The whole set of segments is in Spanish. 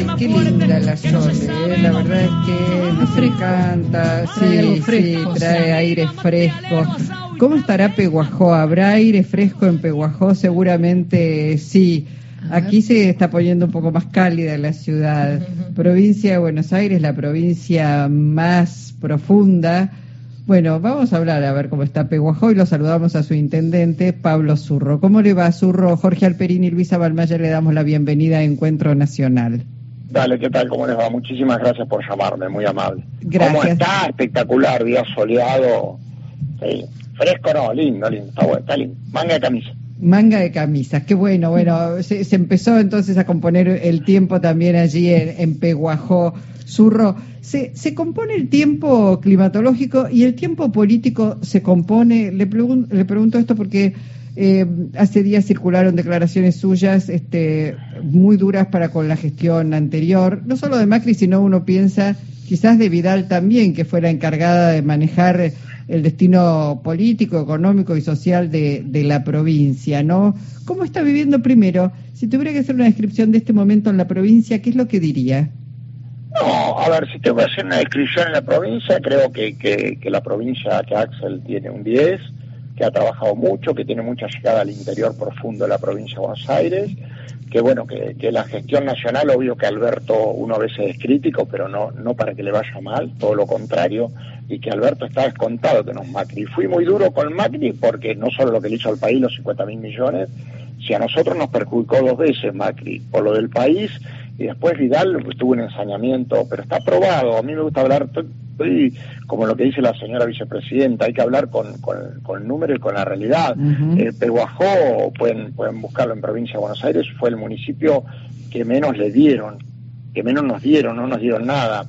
Ay, qué linda la Sole, ¿eh? la verdad es que nos encanta, sí, sí, trae aire fresco. ¿Cómo estará Peguajó? ¿Habrá aire fresco en Peguajó? Seguramente sí. Aquí se está poniendo un poco más cálida la ciudad. Provincia de Buenos Aires, la provincia más profunda. Bueno, vamos a hablar a ver cómo está Peguajó y lo saludamos a su intendente, Pablo Zurro. ¿Cómo le va, Zurro? Jorge Alperín y Luisa Balmaya le damos la bienvenida a Encuentro Nacional. Dale, ¿qué tal? ¿Cómo les va? Muchísimas gracias por llamarme, muy amable. Gracias. ¿Cómo está? Espectacular, día soleado. Sí. Fresco, no, lindo, lindo, está bueno, está lindo. Manga de camisa. Manga de camisas, qué bueno, bueno, se, empezó entonces a componer el tiempo también allí en, Peguajó. Zurro, se, se, compone el tiempo climatológico y el tiempo político se compone. Le, le pregunto esto porque eh, hace días circularon declaraciones suyas este, muy duras para con la gestión anterior, no solo de Macri, sino uno piensa quizás de Vidal también, que fue la encargada de manejar el destino político, económico y social de, la provincia, ¿no? ¿Cómo está viviendo primero? Si tuviera que hacer una descripción de este momento en la provincia, ¿qué es lo que diría? No, a ver, si tengo que hacer una descripción en la provincia, creo que, que, que la provincia, que Axel tiene un 10, que ha trabajado mucho, que tiene mucha llegada al interior profundo de la provincia de Buenos Aires, que bueno, que, que, la gestión nacional, obvio que Alberto uno a veces es crítico, pero no, no para que le vaya mal, todo lo contrario, y que Alberto está descontado que no es Macri. Fui muy duro con Macri porque no solo lo que le hizo al país, los 50 mil millones, si a nosotros nos perjudicó dos veces Macri, por lo del país, y después Vidal tuvo un ensañamiento, pero está aprobado, a mí me gusta hablar, estoy como lo que dice la señora vicepresidenta, hay que hablar con, con, el número y con la realidad. Uh Peguajó, pueden, pueden buscarlo en provincia de Buenos Aires, fue el municipio que menos le dieron, que menos nos dieron, no nos dieron nada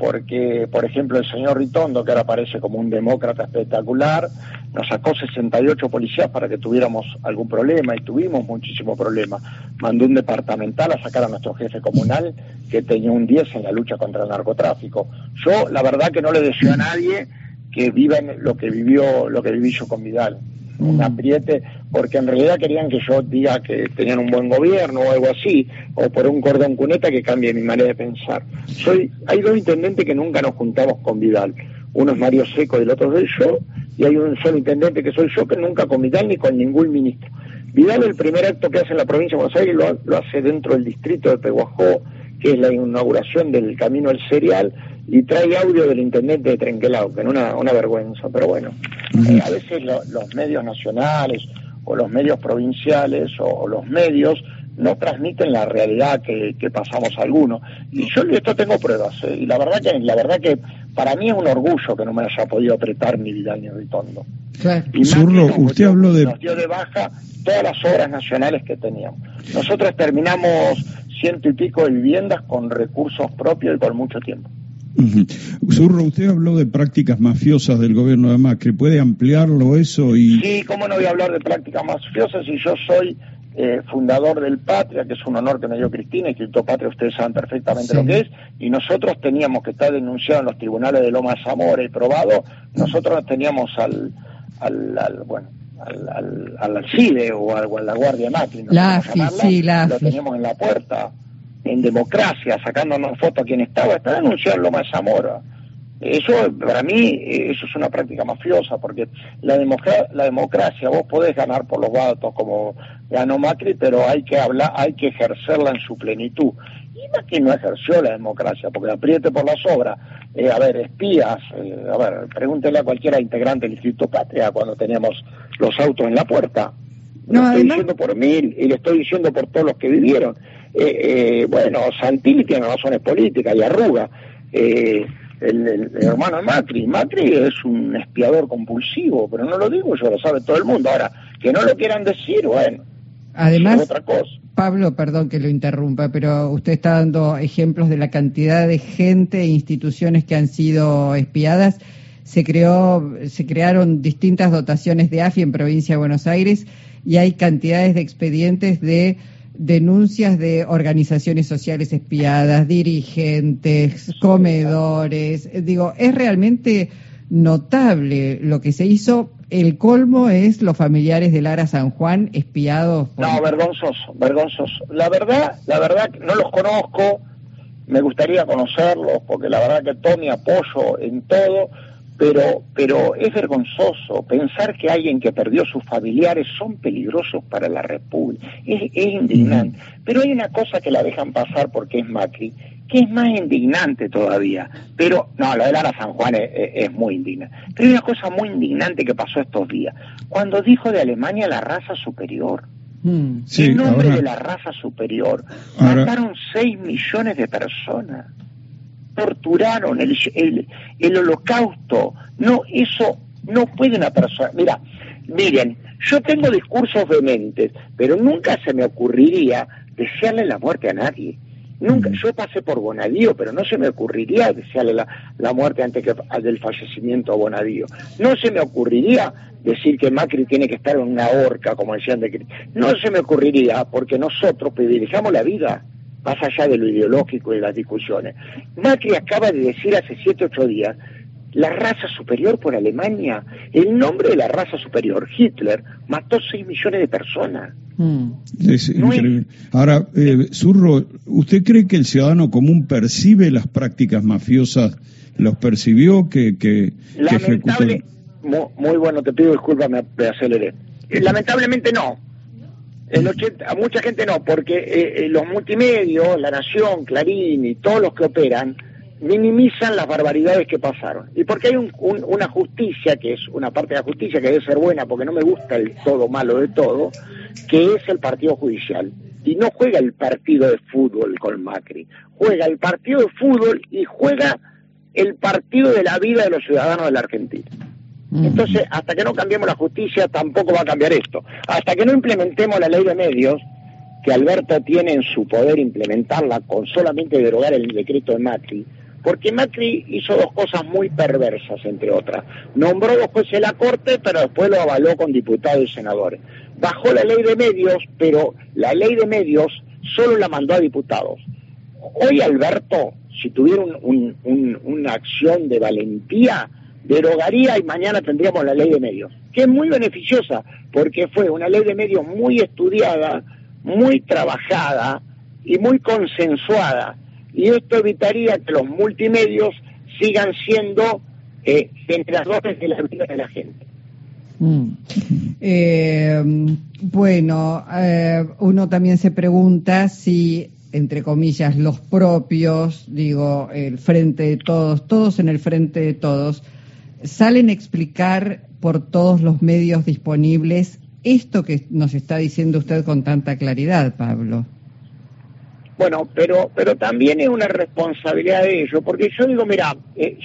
porque, por ejemplo, el señor Ritondo, que ahora aparece como un demócrata espectacular, nos sacó 68 policías para que tuviéramos algún problema y tuvimos muchísimo problema. Mandó un departamental a sacar a nuestro jefe comunal que tenía un 10 en la lucha contra el narcotráfico. Yo, la verdad que no le deseo a nadie que viva lo que vivió, lo que viví yo con Vidal un mm. apriete, porque en realidad querían que yo diga que tenían un buen gobierno o algo así, o por un cordón cuneta que cambie mi manera de pensar. Soy, hay dos intendentes que nunca nos juntamos con Vidal. Uno es Mario Seco y el otro es yo, y hay un solo intendente que soy yo que nunca con Vidal ni con ningún ministro. Vidal el primer acto que hace en la provincia de Buenos Aires lo, lo hace dentro del distrito de Peguajó, que es la inauguración del Camino del Cereal, y trae audio del intendente de Trenquelao, que no una, una vergüenza, pero bueno, eh, a veces los medios nacionales o los medios provinciales o, los medios no transmiten la realidad que, pasamos algunos. Y yo de esto tengo pruebas, eh, y la verdad que la verdad que para mí es un orgullo que no me haya podido apretar ni Vidal ni Ritondo. Y Zurro, usted habló de... Nos dio de baja todas las obras nacionales que teníamos. Nosotros terminamos ciento y pico de viviendas con recursos propios y con mucho tiempo. Zurro, usted habló de prácticas mafiosas del gobierno de Macri. ¿Puede ampliarlo eso? y Sí, ¿cómo no voy a hablar de prácticas mafiosas si yo soy eh, fundador del Patria, que es un honor que me dio Cristina, Instituto Patria, ustedes saben perfectamente lo que es, y nosotros teníamos que estar denunciados en los tribunales de Loma Zamora y probado, nosotros teníamos al, al, bueno, al, al, al Alcide o, a la Guardia Macri, la sí, la lo teníamos en la puerta en democracia, sacándonos fotos a quien estaba, está denunciando Loma de Zamora. Eso, para mí, eso es una práctica mafiosa, porque la, la democracia, vos podés ganar por los votos como ganó Macri, pero hay que hablar, hay que ejercerla en su plenitud. Y Macri no ejerció la democracia, porque apriete por las obras. Eh, a ver, espías, eh, a ver, pregúntele a cualquiera integrante del Instituto Patria cuando teníamos los autos en la puerta. Lo estoy diciendo por mí y lo estoy diciendo por todos los que vivieron. Eh, eh, bueno, Santilli tiene razones políticas y arruga. Eh, el, hermano de Macri, Macri es un espiador compulsivo, pero no lo digo yo, lo sabe todo el mundo. Ahora, que no lo quieran decir, bueno, Además, otra cosa. Pablo, perdón que lo interrumpa, pero usted está dando ejemplos de la cantidad de gente e instituciones que han sido espiadas. Se creó, se crearon distintas dotaciones de AFI en provincia de Buenos Aires y hay cantidades de expedientes de denuncias de organizaciones sociales espiadas, dirigentes, comedores. Digo, es realmente notable lo que se hizo. El colmo es los familiares de Lara San Juan espiados. Por... No, vergonzoso, vergonzoso. La verdad, la verdad, no los conozco, me gustaría conocerlos, porque la verdad que todo mi apoyo en todo, pero, pero es vergonzoso pensar que alguien que perdió sus familiares son peligrosos para la República. Es, indignante. Pero hay una cosa que la dejan pasar porque es Macri, que es más indignante todavía. Pero, no, lo de Lara San Juan es, muy indignante. Pero hay una cosa muy indignante que pasó estos días. Cuando dijo de Alemania la raza superior. Mm. en nombre de la raza superior. Mataron 6 millones de personas torturaron, el, el, holocausto. No, eso no puede una persona. Mira, miren, yo tengo discursos vehementes, pero nunca se me ocurriría desearle la muerte a nadie. Nunca, yo pasé por Bonadío, pero no se me ocurriría desearle la, muerte antes que del fallecimiento a Bonadío. No se me ocurriría decir que Macri tiene que estar en una horca, como decían de No se me ocurriría, porque nosotros privilegiamos la vida más allá de lo ideológico y de las discusiones. Macri acaba de decir hace siete, ocho días, la raza superior por Alemania, el nombre de la raza superior, Hitler, mató seis millones de personas. Mm. Es increíble. Ahora, eh, Zurro, ¿usted cree que el ciudadano común percibe las prácticas mafiosas? ¿Los percibió que, que, Lamentable, muy, bueno, te pido disculpas, me, aceleré. Lamentablemente no el 80, a mucha gente no, porque eh, eh, los multimedios, La Nación, Clarín y todos los que operan minimizan las barbaridades que pasaron. Y porque hay una justicia, que es una parte de la justicia que debe ser buena, porque no me gusta el todo malo de todo, que es el partido judicial. Y no juega el partido de fútbol con Macri, juega el partido de fútbol y juega el partido de la vida de los ciudadanos de la Argentina. Entonces, hasta que no cambiemos la justicia, tampoco va a cambiar esto. Hasta que no implementemos la ley de medios, que Alberto tiene en su poder implementarla con solamente derogar el decreto de Macri, porque Macri hizo dos cosas muy perversas, entre otras. Nombró dos jueces de la Corte, pero después lo avaló con diputados y senadores. Bajó la ley de medios, pero la ley de medios solo la mandó a diputados. Hoy Alberto, si tuviera una acción de valentía, derogaría y mañana tendríamos la ley de medios, que es muy beneficiosa porque fue una ley de medios muy estudiada, muy trabajada y muy consensuada. Y esto evitaría que los multimedios sigan siendo eh, generadores de la vida de la gente. Mm. Eh, bueno, eh, uno también se pregunta si, entre comillas, los propios, digo, el frente de todos, todos en el frente de todos, salen a explicar por todos los medios disponibles esto que nos está diciendo usted con tanta claridad, Pablo. Bueno, pero pero también es una responsabilidad de ellos, porque yo digo, mira, eh,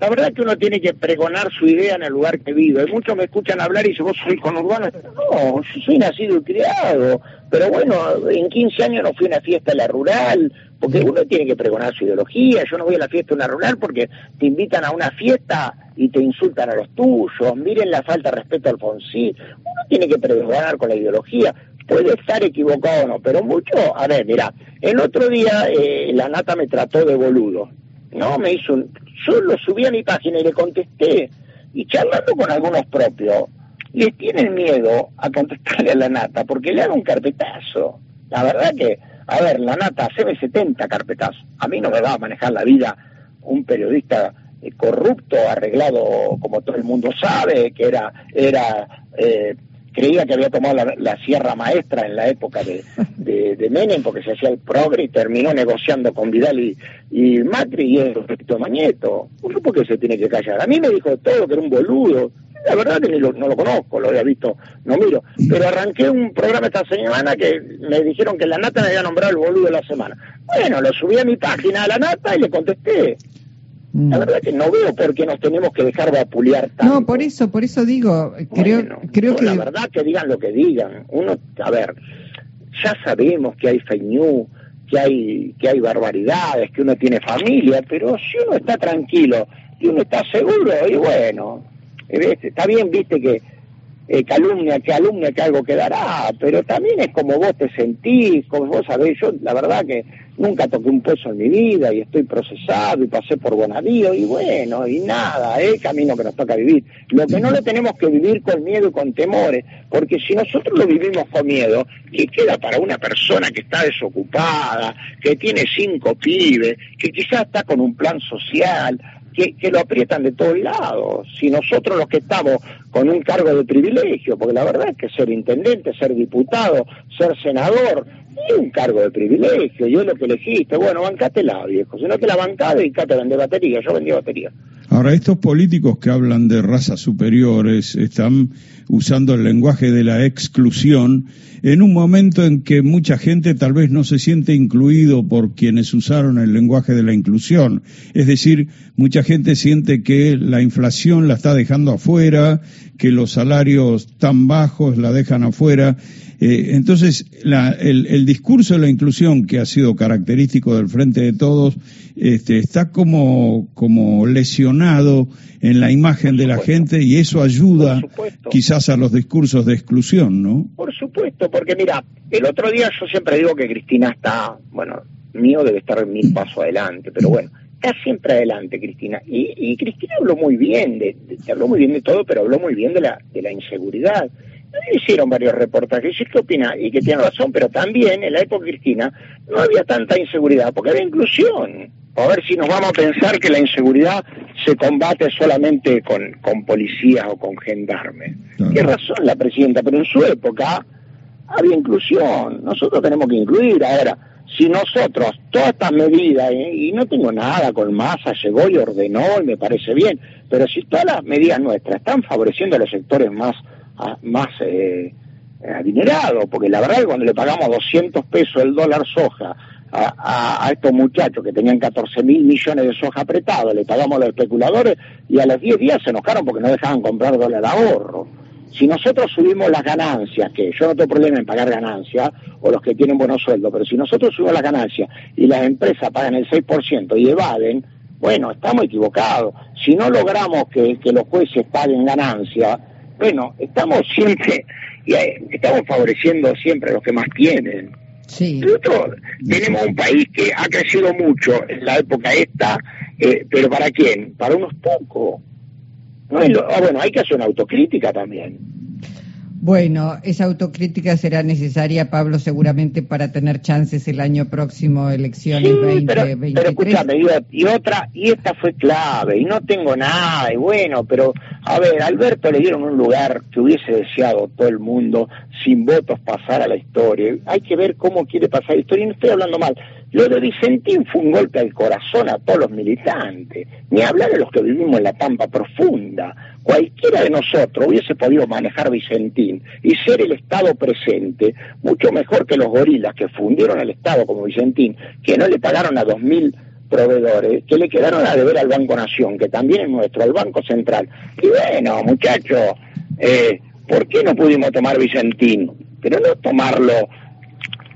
la verdad es que uno tiene que pregonar su idea en el lugar que vive. Hay muchos me escuchan hablar y dicen, vos soy conurbano. No, yo soy nacido y criado. Pero bueno, en 15 años no fui a una fiesta en la rural, porque uno tiene que pregonar su ideología. Yo no voy a la fiesta en la rural porque te invitan a una fiesta y te insultan a los tuyos. Miren la falta de respeto al Alfonsín. Uno tiene que pregonar con la ideología. Puede estar equivocado o no, pero mucho. A ver, mira, el otro día eh, la nata me trató de boludo. No, me hizo un. Yo lo subí a mi página y le contesté. Y charlando con algunos propios, les tienen miedo a contestarle a la nata porque le hago un carpetazo. La verdad que a ver, la nata, ve 70 carpetazos. A mí no me va a manejar la vida un periodista eh, corrupto, arreglado como todo el mundo sabe, que era, era eh, creía que había tomado la, sierra maestra en la época de, de, Menem porque se hacía el progre y terminó negociando con Vidal y, y Macri y el respecto Mañeto. ¿Por qué se tiene que callar? A mí me dijo todo que era un boludo, la verdad que no lo conozco, lo había visto, no miro. Pero arranqué un programa esta semana que me dijeron que la nata me había nombrado el boludo de la semana. Bueno, lo subí a mi página a la nata y le contesté. La mm. verdad que no veo por qué nos tenemos que dejar vapulear tanto. No, por eso, por eso digo, creo, creo que... La verdad que digan lo que digan. Uno, a ver, ya sabemos que hay fake news, que hay, que hay barbaridades, que uno tiene familia, pero si uno está tranquilo y uno está seguro, y bueno, Está bien, viste, que eh, calumnia, que alumnia, que algo quedará, pero también es como vos te sentís, como vos sabés, yo la verdad que nunca toqué un peso en mi vida y estoy procesado y pasé por Bonadío y bueno, y nada, es el camino que nos toca vivir. Lo que no lo tenemos que vivir con miedo y con temores, porque si nosotros lo vivimos con miedo, ¿qué queda para una persona que está desocupada, que tiene cinco pibes, que quizás está con un plan social, que, lo aprietan de todos lados. Si nosotros los que estamos con un cargo de privilegio, porque la verdad es que ser intendente, ser diputado, ser senador, es un cargo de privilegio, yo lo que elegiste, bueno, bancátela, viejo, si no te la bancás, dedicate a vender batería, yo vendí batería. Ahora, estos políticos que hablan de razas superiores están usando el lenguaje de la exclusión en un momento en que mucha gente tal vez no se siente incluido por quienes usaron el lenguaje de la inclusión. Es decir, mucha gente siente que la inflación la está dejando afuera, que los salarios tan bajos la dejan afuera. Eh, entonces, el, discurso de la inclusión que ha sido característico del Frente de Todos este, está como, como lesionado en la imagen de la gente y eso ayuda quizás a los discursos de exclusión, ¿no? Por supuesto, porque mira, el otro día yo siempre digo que Cristina está, bueno, mío debe estar mil pasos adelante, pero bueno, está siempre adelante Cristina. Y, Cristina habló muy bien, de, habló muy bien de todo, pero habló muy bien de la, de la inseguridad hicieron varios reportajes, y qué opina, y que tiene razón, pero también en la época cristina no había tanta inseguridad, porque había inclusión. A ver si nos vamos a pensar que la inseguridad se combate solamente con, con policías o con gendarmes. Tiene razón la presidenta, pero en su época había inclusión. Nosotros tenemos que incluir. Ahora, si nosotros, todas estas medidas, ¿eh? y no tengo nada con masa, llegó y ordenó y me parece bien, pero si todas las medidas nuestras están favoreciendo a los sectores más más eh, adinerado, porque la verdad es cuando le pagamos 200 pesos el dólar soja a, estos muchachos que tenían 14 mil millones de soja apretados, le pagamos a los especuladores y a los 10 días se enojaron porque no dejaban comprar dólar ahorro. Si nosotros subimos las ganancias, que yo no tengo problema en pagar ganancias, o los que tienen buenos sueldos, pero si nosotros subimos las ganancias y las empresas pagan el 6% y evaden, bueno, estamos equivocados. Si no logramos que, que los jueces paguen ganancias, bueno, estamos siempre, y estamos favoreciendo siempre a los que más tienen. Sí. Nosotros tenemos un país que ha crecido mucho en la época esta, eh, pero ¿para quién? Para unos pocos. No ah, bueno, hay que hacer una autocrítica también. Bueno, esa autocrítica será necesaria, Pablo, seguramente para tener chances el año próximo, elecciones sí, pero, pero escúchame, y otra, y esta fue clave, y no tengo nada, y bueno, pero, a ver, Alberto le dieron un lugar que hubiese deseado todo el mundo, sin votos pasar a la historia. Hay que ver cómo quiere pasar la historia, y no estoy hablando mal. Lo de Vicentín fue un golpe al corazón a todos los militantes, ni hablar de los que vivimos en la Pampa Profunda. Cualquiera de nosotros hubiese podido manejar Vicentín y ser el Estado presente, mucho mejor que los gorilas que fundieron el Estado como Vicentín, que no le pagaron a dos mil proveedores, que le quedaron a deber al Banco Nación, que también es nuestro, al Banco Central. Y bueno, muchachos, eh, ¿por qué no pudimos tomar Vicentín? Pero no tomarlo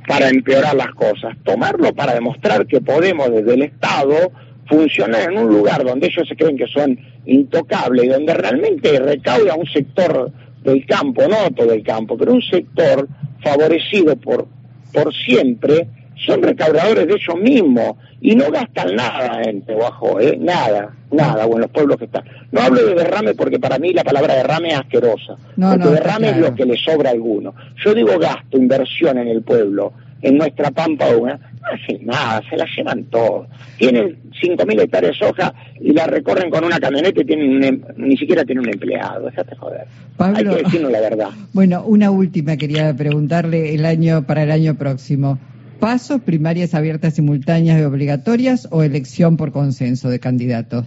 para empeorar las cosas, tomarlo para demostrar que podemos desde el Estado funcionar en un lugar donde ellos se creen que son intocables y donde realmente recauda un sector del campo, no todo el campo, pero un sector favorecido por, por siempre, son recaudadores de ellos mismos y no gastan nada en Tehuajo, ¿eh? nada, nada, o en los pueblos que están. No hablo de derrame porque para mí la palabra derrame es asquerosa, no, porque derrame es lo que le sobra a alguno. Yo digo gasto, inversión en el pueblo, en nuestra pampa una, no hacen nada, se la llevan todo. Tienen 5.000 hectáreas de soja y la recorren con una camioneta y tienen em, ni siquiera tienen un empleado, déjate joder. Hay que decirnos la verdad. Bueno, una última quería preguntarle el año para el año próximo. ¿Pasos, primarias abiertas, simultáneas y obligatorias o elección por consenso de candidatos?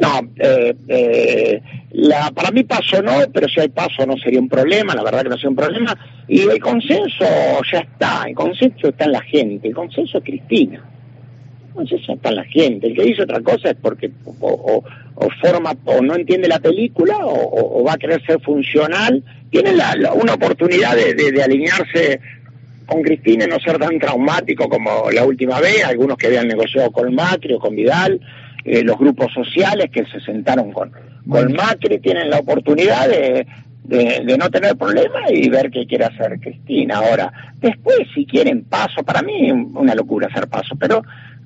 No, eh, eh, la, para mí paso no, pero si hay paso no sería un problema, la verdad que no sería un problema. Y el consenso ya está, el consenso está en la gente, el consenso es Cristina. El consenso está en la gente. El que dice otra cosa es porque o, forma o no entiende la película o, va a querer ser funcional. Tiene una oportunidad de, alinearse con Cristina no ser tan traumático como la última vez, algunos que habían negociado con Macri o con Vidal eh, los grupos sociales que se sentaron con, con Macri tienen la oportunidad de, de, no tener problemas y ver qué quiere hacer Cristina. Ahora, después, si quieren paso, para mí una locura hacer paso, pero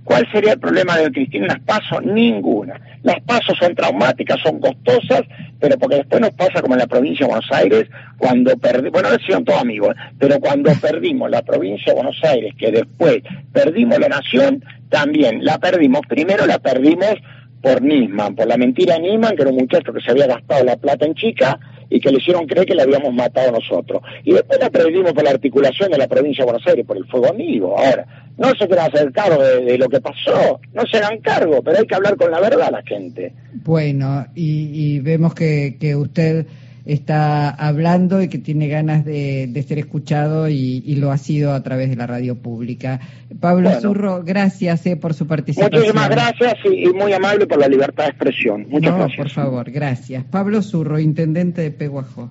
¿cuál sería el problema de Cristina las pasos? Ninguna. Las pasos son traumáticas, son costosas, pero porque después nos pasa como en la provincia de Buenos Aires, cuando perdimos, bueno, ahora son todos amigos, pero cuando perdimos la provincia de Buenos Aires, que después perdimos la nación, también la perdimos, primero la perdimos por Nisman, por la mentira de Nisman, que era un muchacho que se había gastado la plata en chica, y que le hicieron creer que le habíamos matado nosotros. Y después la perdimos por la articulación de la provincia de Buenos Aires, por el fuego amigo. Ahora, no se quieran hacer cargo de, lo que pasó, no se hagan cargo, pero hay que hablar con la verdad a la gente. Bueno, y, vemos que, que usted está hablando y que tiene ganas de, ser escuchado y, lo ha sido a través de la radio pública. Pablo Zurro, gracias eh, por su participación. Muchísimas gracias y, muy amable por la libertad de expresión. Muchas no, Por favor, gracias. Pablo Zurro, intendente de Peguajó.